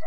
我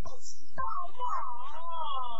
一起大闹。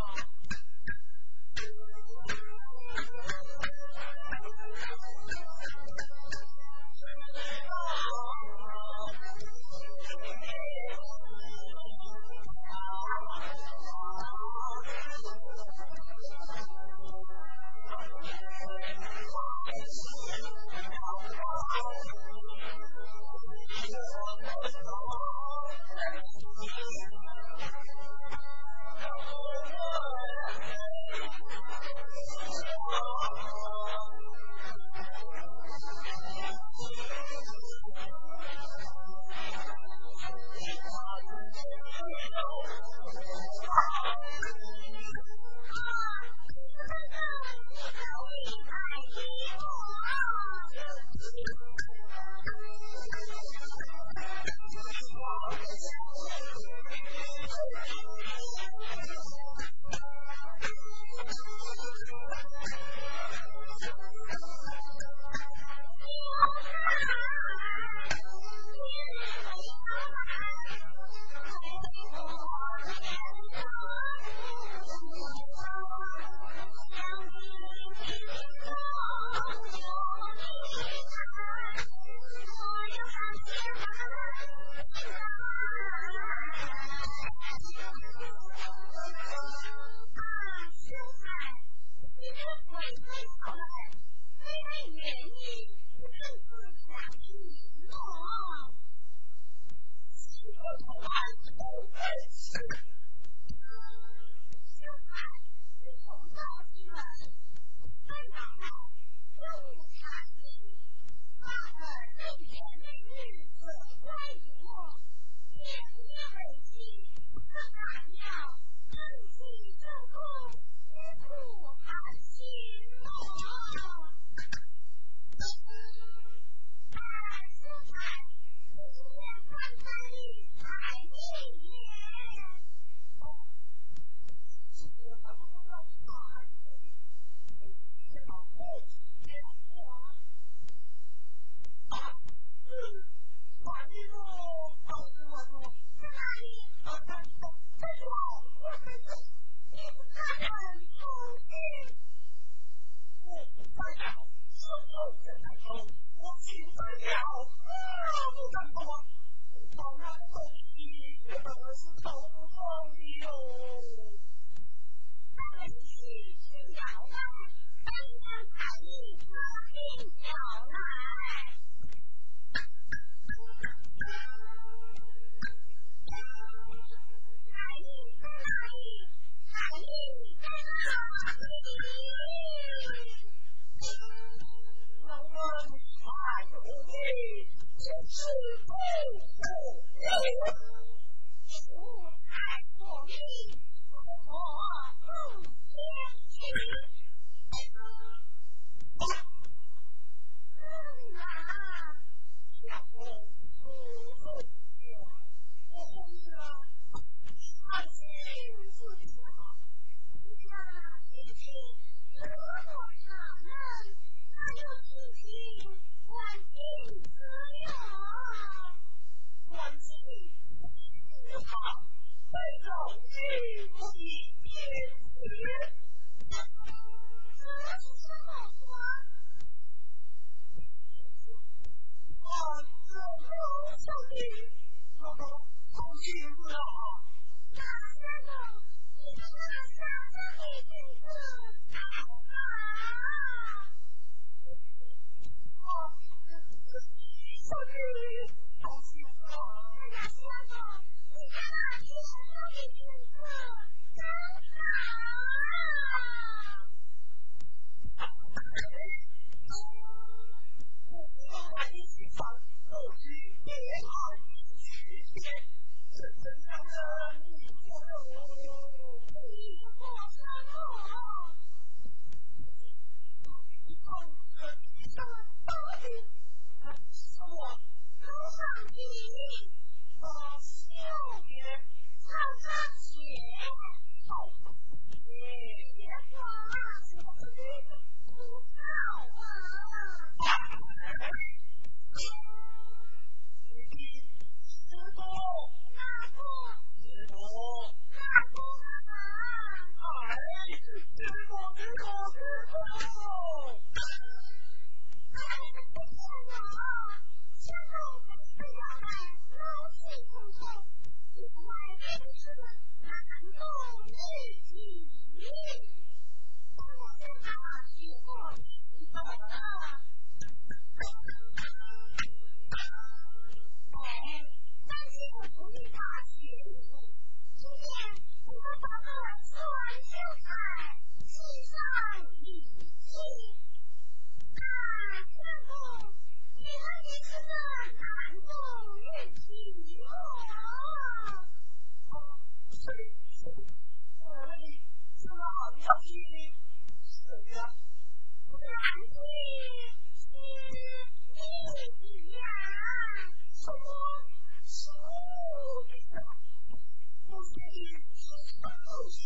在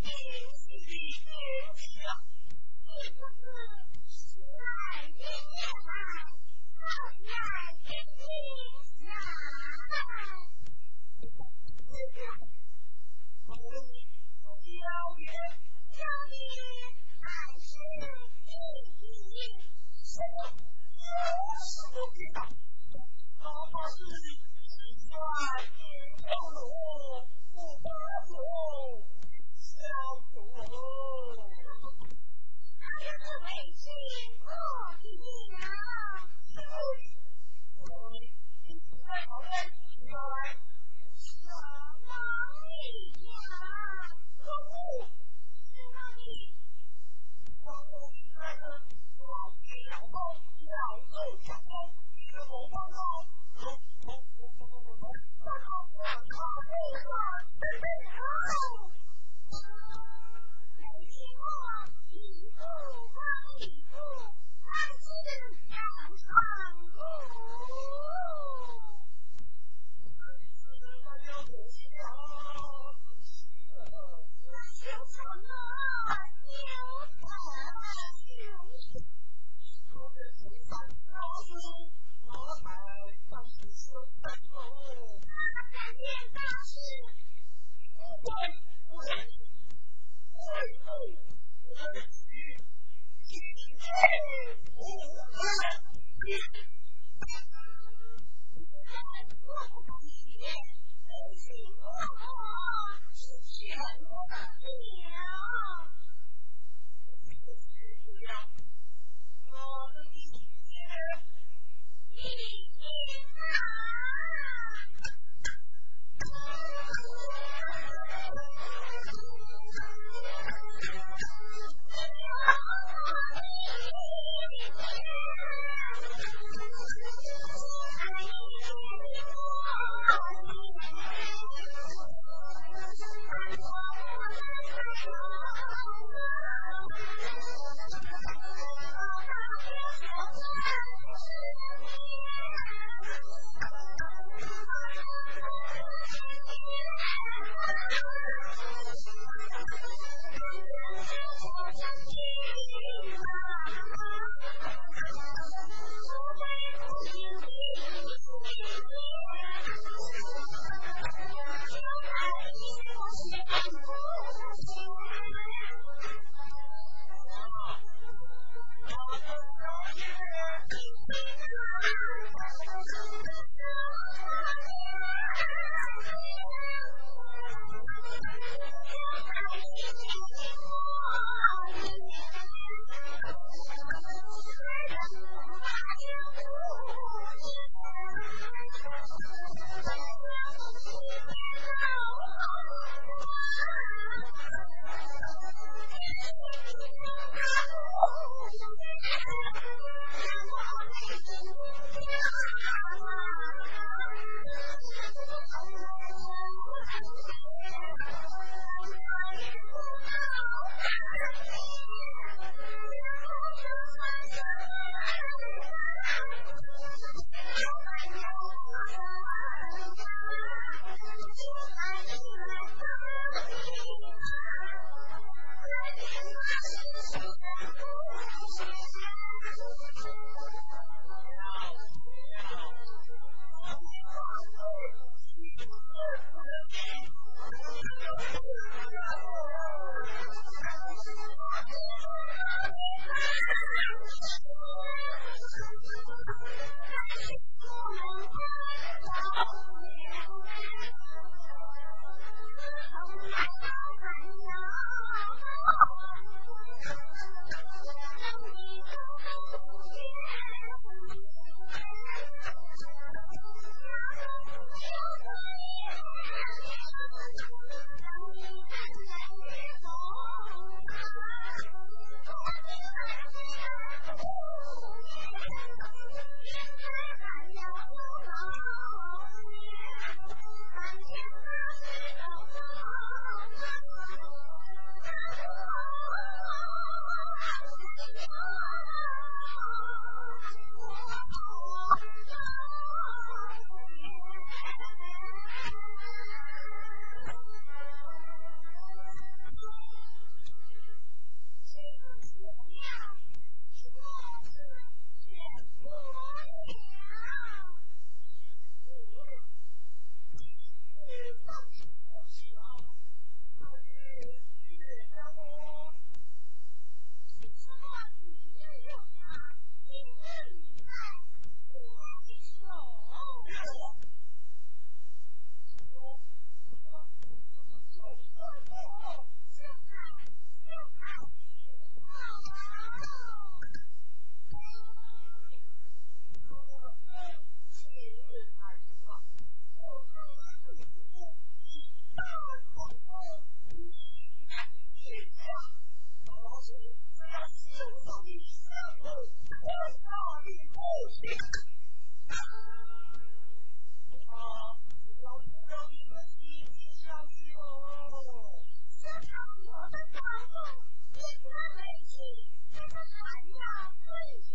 冰心坚强，是不是在冰海？在冰心上岸，是不是？我我邀你，邀你，爱是第一，什么？有什么别的？哪怕是金砖金绣罗。小鬼，小鬼，他的嘴是臭皮匠。嗯，你，你，你，你，你，你，你，你，你。我站在高高的草地上，准备唱，每天唱几步，翻几步，开。time. 然后，便和美们，他们玩了多一些，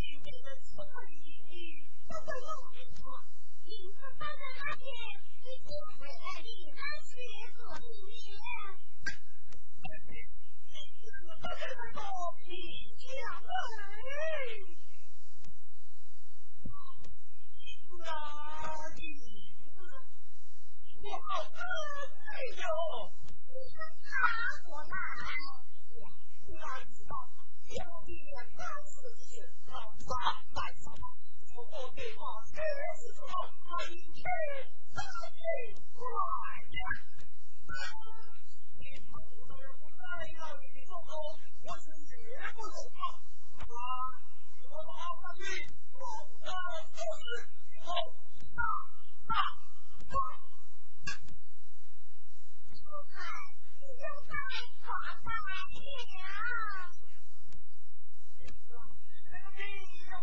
你不能碰我，你不能碰我。你不能碰我，你不能碰我。你不能碰我。不能碰。你不能碰我。你不能我。你不能。你不能碰我。你不能。你不能。兄弟，八四四，两三百三，酒，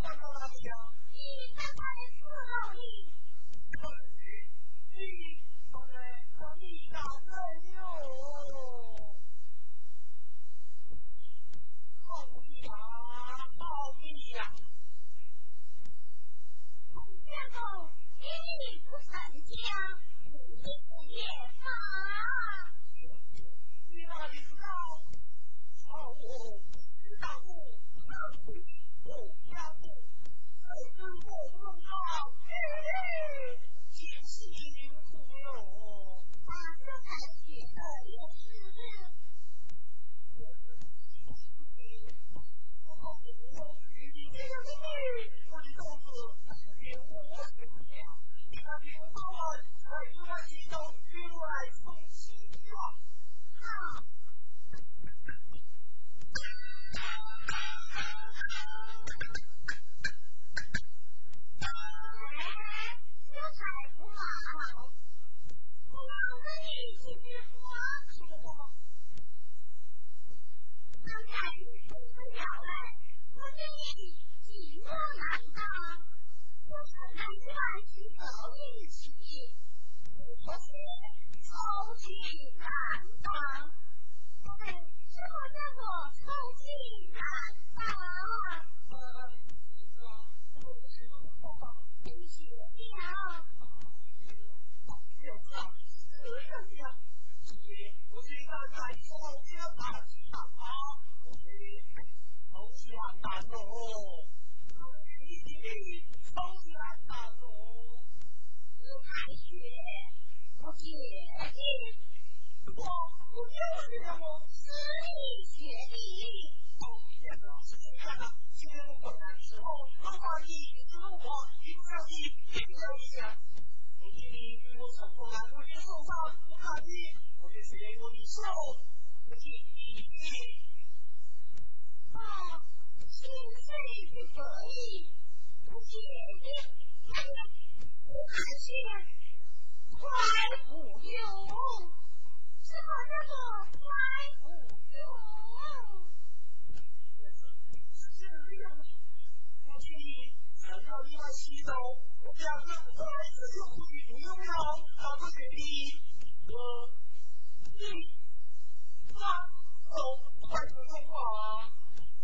大哥大的家。你大哥的四号弟。可惜你们他们一家没。好米呀，好米呀！孔家公，你不成家，你不也发？你哪里知道？哦，知道？我家住在这座山里，景色真迷人。二月二，二月二，龙抬头，我问灶君，灶君莫笑我愚笨，我今年五十一，他领我来人间走一走，来送喜报。寂寞难当，就算那一万次一起，我是超级难当。嘿嘿，是我见过超级难当。我是超级难当。谢谢。你好。嗯，我超级超级。好江南喽，好一片好江南喽，看雪不结冰，黄土又是红，四季雪地里。哎呀，今天我过年的时候，东家地，西家地，一步脚印，一步脚印。我弟弟我婶子来，我爹受伤不怕地，我得先我得受，我今年第一。啊，心碎不可以，不是的，妈妈，你是乖父。么叫乖父母？这是训练目的，强调你们两个筷子又快，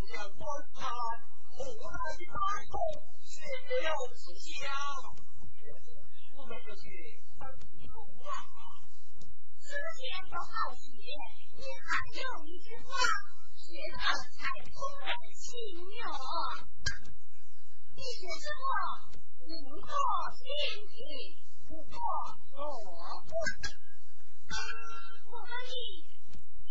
观看湖南大众学习资料，我们就是到处去逛。知不好学，一喊又一枝花。学到才出人性，一学之后名过天际，不过我顾。不。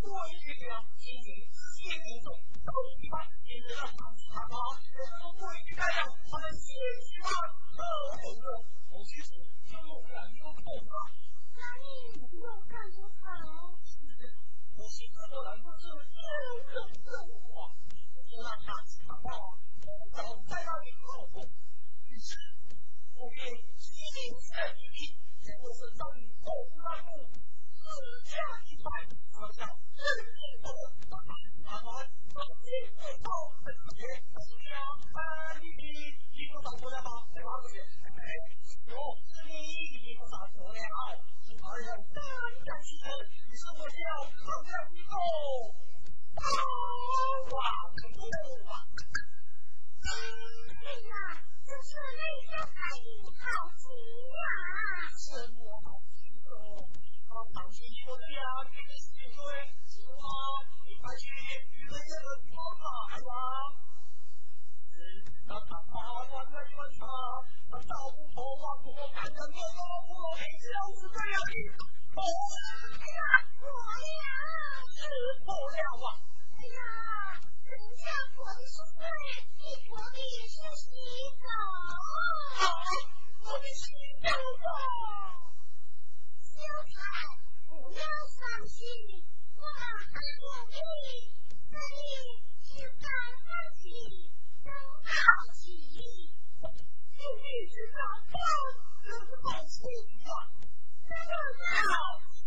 过去两年，习近平总书记多次到陕西考察，每次都过去干什么？习近平啊，同志，我去时就两个目标。妈咪，你又干什么？我是过来人，就是验证自我。你那陕西考察啊，不走在那里看路，你是不给习近平的脸面，结果是让你走烂路。自强不败，我笑自己活得坦然。我今生今世报不绝，两百里一步走错了吗？再拿过去。哎，又是你一步。我要。呀，这是哪家派的好棋呀？当时一个对呀，给你机会，是吗？你快去娱乐界的地吧，是吧？那他妈的，你们他，不，我干的那刀，这样的，头呀，我呀，是头了啊！哎呀，人家佛的是睡，你佛的是洗澡，啊，我的洗澡澡。交财，不要伤心，我还有你，这里是干放起，等到起，就一直到到能到处吧，这就要请。